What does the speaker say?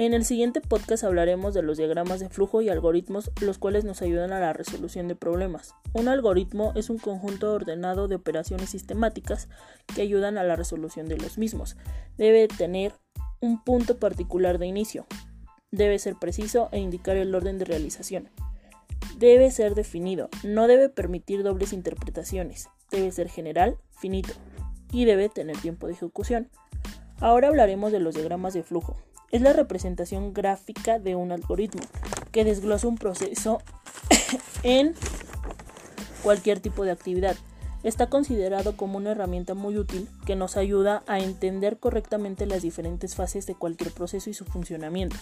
En el siguiente podcast hablaremos de los diagramas de flujo y algoritmos, los cuales nos ayudan a la resolución de problemas. Un algoritmo es un conjunto ordenado de operaciones sistemáticas que ayudan a la resolución de los mismos. Debe tener un punto particular de inicio. Debe ser preciso e indicar el orden de realización. Debe ser definido, no debe permitir dobles interpretaciones. Debe ser general, finito y debe tener tiempo de ejecución. Ahora hablaremos de los diagramas de flujo es la representación gráfica de un algoritmo que desglosa un proceso en cualquier tipo de actividad. Está considerado como una herramienta muy útil que nos ayuda a entender correctamente las diferentes fases de cualquier proceso y su funcionamiento.